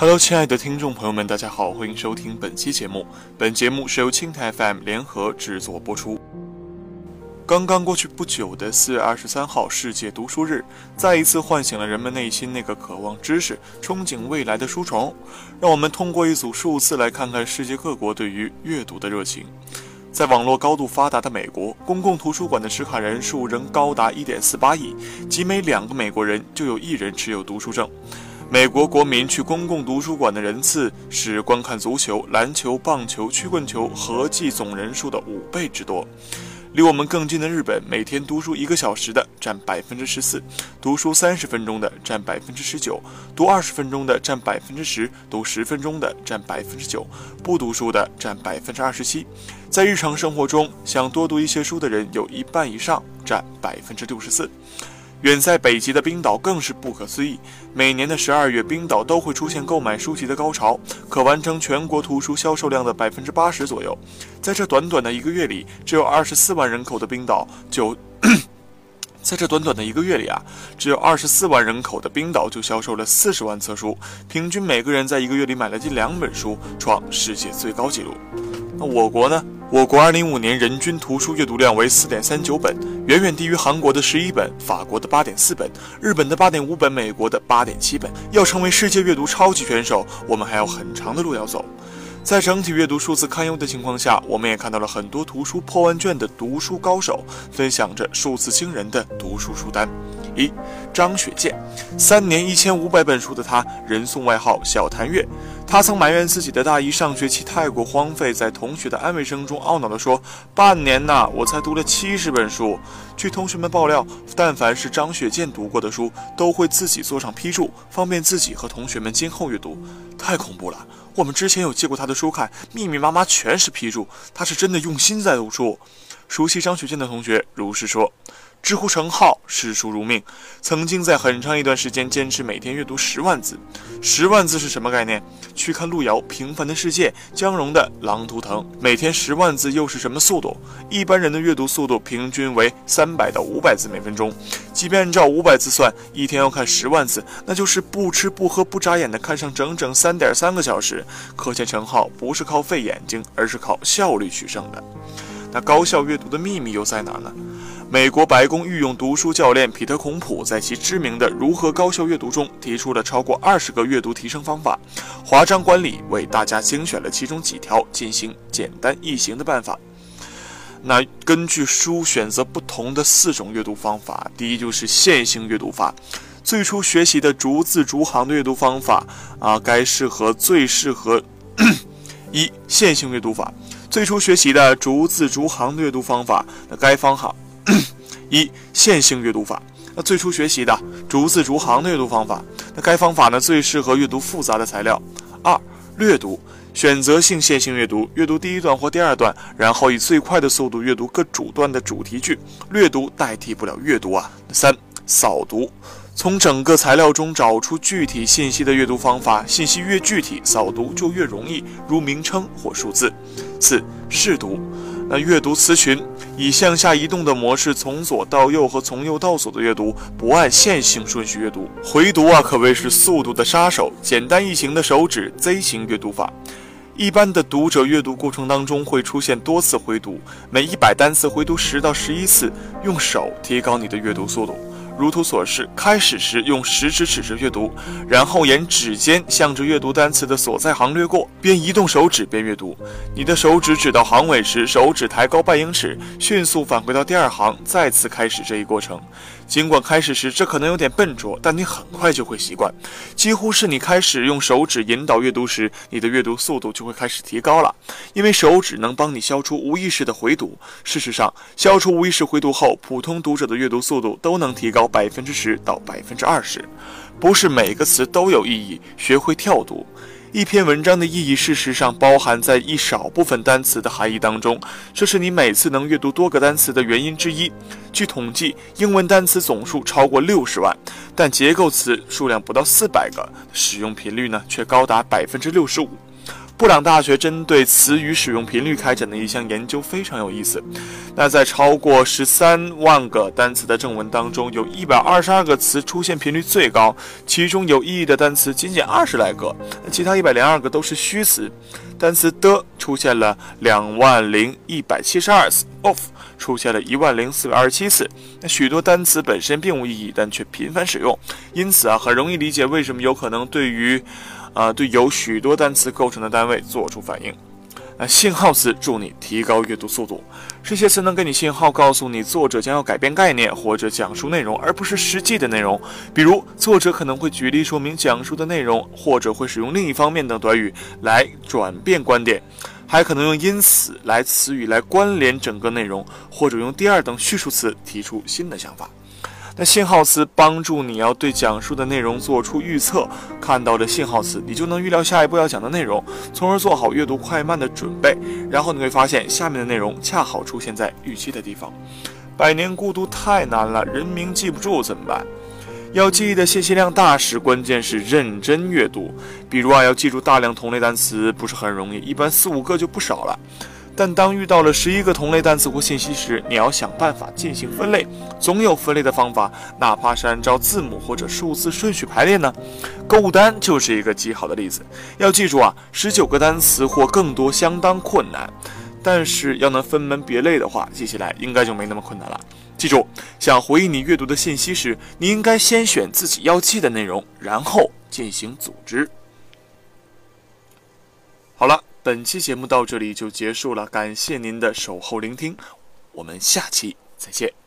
Hello，亲爱的听众朋友们，大家好，欢迎收听本期节目。本节目是由青台 FM 联合制作播出。刚刚过去不久的四月二十三号世界读书日，再一次唤醒了人们内心那个渴望知识、憧憬未来的书虫。让我们通过一组数字来看看世界各国对于阅读的热情。在网络高度发达的美国，公共图书馆的持卡人数仍高达一点四八亿，即每两个美国人就有一人持有读书证。美国国民去公共图书馆的人次是观看足球、篮球、棒球、曲棍球合计总人数的五倍之多。离我们更近的日本，每天读书一个小时的占百分之十四，读书三十分钟的占百分之十九，读二十分钟的占百分之十，读十分钟的占百分之九，不读书的占百分之二十七。在日常生活中，想多读一些书的人有一半以上，占百分之六十四。远在北极的冰岛更是不可思议。每年的十二月，冰岛都会出现购买书籍的高潮，可完成全国图书销售量的百分之八十左右。在这短短的一个月里，只有二十四万人口的冰岛就，在这短短的一个月里啊，只有二十四万人口的冰岛就销售了四十万册书，平均每个人在一个月里买了近两本书，创世界最高纪录。那我国呢？我国205年人均图书阅读量为4.39本，远远低于韩国的11本、法国的8.4本、日本的8.5本、美国的8.7本。要成为世界阅读超级选手，我们还有很长的路要走。在整体阅读数字堪忧的情况下，我们也看到了很多图书破万卷的读书高手，分享着数字惊人的读书书单。一张雪健，三年一千五百本书的他，人送外号“小谭月”。他曾埋怨自己的大一上学期太过荒废，在同学的安慰声中懊恼地说：“半年呐，我才读了七十本书。”据同学们爆料，但凡是张雪健读过的书，都会自己做上批注，方便自己和同学们今后阅读。太恐怖了！我们之前有借过他的书看，密密麻麻全是批注，他是真的用心在读书。熟悉张雪健的同学如是说。知乎陈浩视书如命，曾经在很长一段时间坚持每天阅读十万字。十万字是什么概念？去看路遥《平凡的世界》，江荣的《狼图腾》。每天十万字又是什么速度？一般人的阅读速度平均为三百到五百字每分钟。即便按照五百字算，一天要看十万字，那就是不吃不喝不眨眼的看上整整三点三个小时。可见陈浩不是靠费眼睛，而是靠效率取胜的。那高效阅读的秘密又在哪呢？美国白宫御用读书教练彼得·孔普在其知名的《如何高效阅读》中提出了超过二十个阅读提升方法。华章管理为大家精选了其中几条进行简单易行的办法。那根据书选择不同的四种阅读方法。第一就是线性阅读法，最初学习的逐字逐行的阅读方法啊，该适合最适合 一线性阅读法。最初学习的逐字逐行的阅读方法，那该方法。一线性阅读法，那最初学习的逐字逐行的阅读方法，那该方法呢最适合阅读复杂的材料。二略读，选择性线性阅读，阅读第一段或第二段，然后以最快的速度阅读各主段的主题句。略读代替不了阅读啊。三扫读，从整个材料中找出具体信息的阅读方法，信息越具体，扫读就越容易，如名称或数字。四试读，那阅读词群。以向下移动的模式，从左到右和从右到左的阅读，不按线性顺序阅读。回读啊，可谓是速度的杀手。简单易行的手指 Z 型阅读法。一般的读者阅读过程当中会出现多次回读，每一百单词回读十到十一次，用手提高你的阅读速度。如图所示，开始时用食指指着阅读，然后沿指尖向着阅读单词的所在行掠过，边移动手指边阅读。你的手指指到行尾时，手指抬高半英尺，迅速返回到第二行，再次开始这一过程。尽管开始时这可能有点笨拙，但你很快就会习惯。几乎是你开始用手指引导阅读时，你的阅读速度就会开始提高了，因为手指能帮你消除无意识的回读。事实上，消除无意识回读后，普通读者的阅读速度都能提高百分之十到百分之二十。不是每个词都有意义，学会跳读。一篇文章的意义，事实上包含在一少部分单词的含义当中，这是你每次能阅读多个单词的原因之一。据统计，英文单词总数超过六十万，但结构词数量不到四百个，使用频率呢却高达百分之六十五。布朗大学针对词语使用频率开展的一项研究非常有意思。那在超过十三万个单词的正文当中，有一百二十二个词出现频率最高，其中有意义的单词仅仅二十来个，其他一百零二个都是虚词。单词的出现了两万零一百七十二次，of 出现了一万零四百二十七次。那许多单词本身并无意义，但却频繁使用，因此啊，很容易理解为什么有可能对于。啊，对由许多单词构成的单位做出反应。啊信号词助你提高阅读速度，这些词能给你信号，告诉你作者将要改变概念或者讲述内容，而不是实际的内容。比如，作者可能会举例说明讲述的内容，或者会使用另一方面等短语来转变观点，还可能用因此来词语来关联整个内容，或者用第二等叙述词提出新的想法。那信号词帮助你要对讲述的内容做出预测，看到的信号词，你就能预料下一步要讲的内容，从而做好阅读快慢的准备。然后你会发现，下面的内容恰好出现在预期的地方。百年孤独太难了，人名记不住怎么办？要记忆的信息量大时，关键是认真阅读。比如啊，要记住大量同类单词不是很容易，一般四五个就不少了。但当遇到了十一个同类单词或信息时，你要想办法进行分类。总有分类的方法，哪怕是按照字母或者数字顺序排列呢？购物单就是一个极好的例子。要记住啊，十九个单词或更多相当困难，但是要能分门别类的话，记起来应该就没那么困难了。记住，想回忆你阅读的信息时，你应该先选自己要记的内容，然后进行组织。好了。本期节目到这里就结束了，感谢您的守候聆听，我们下期再见。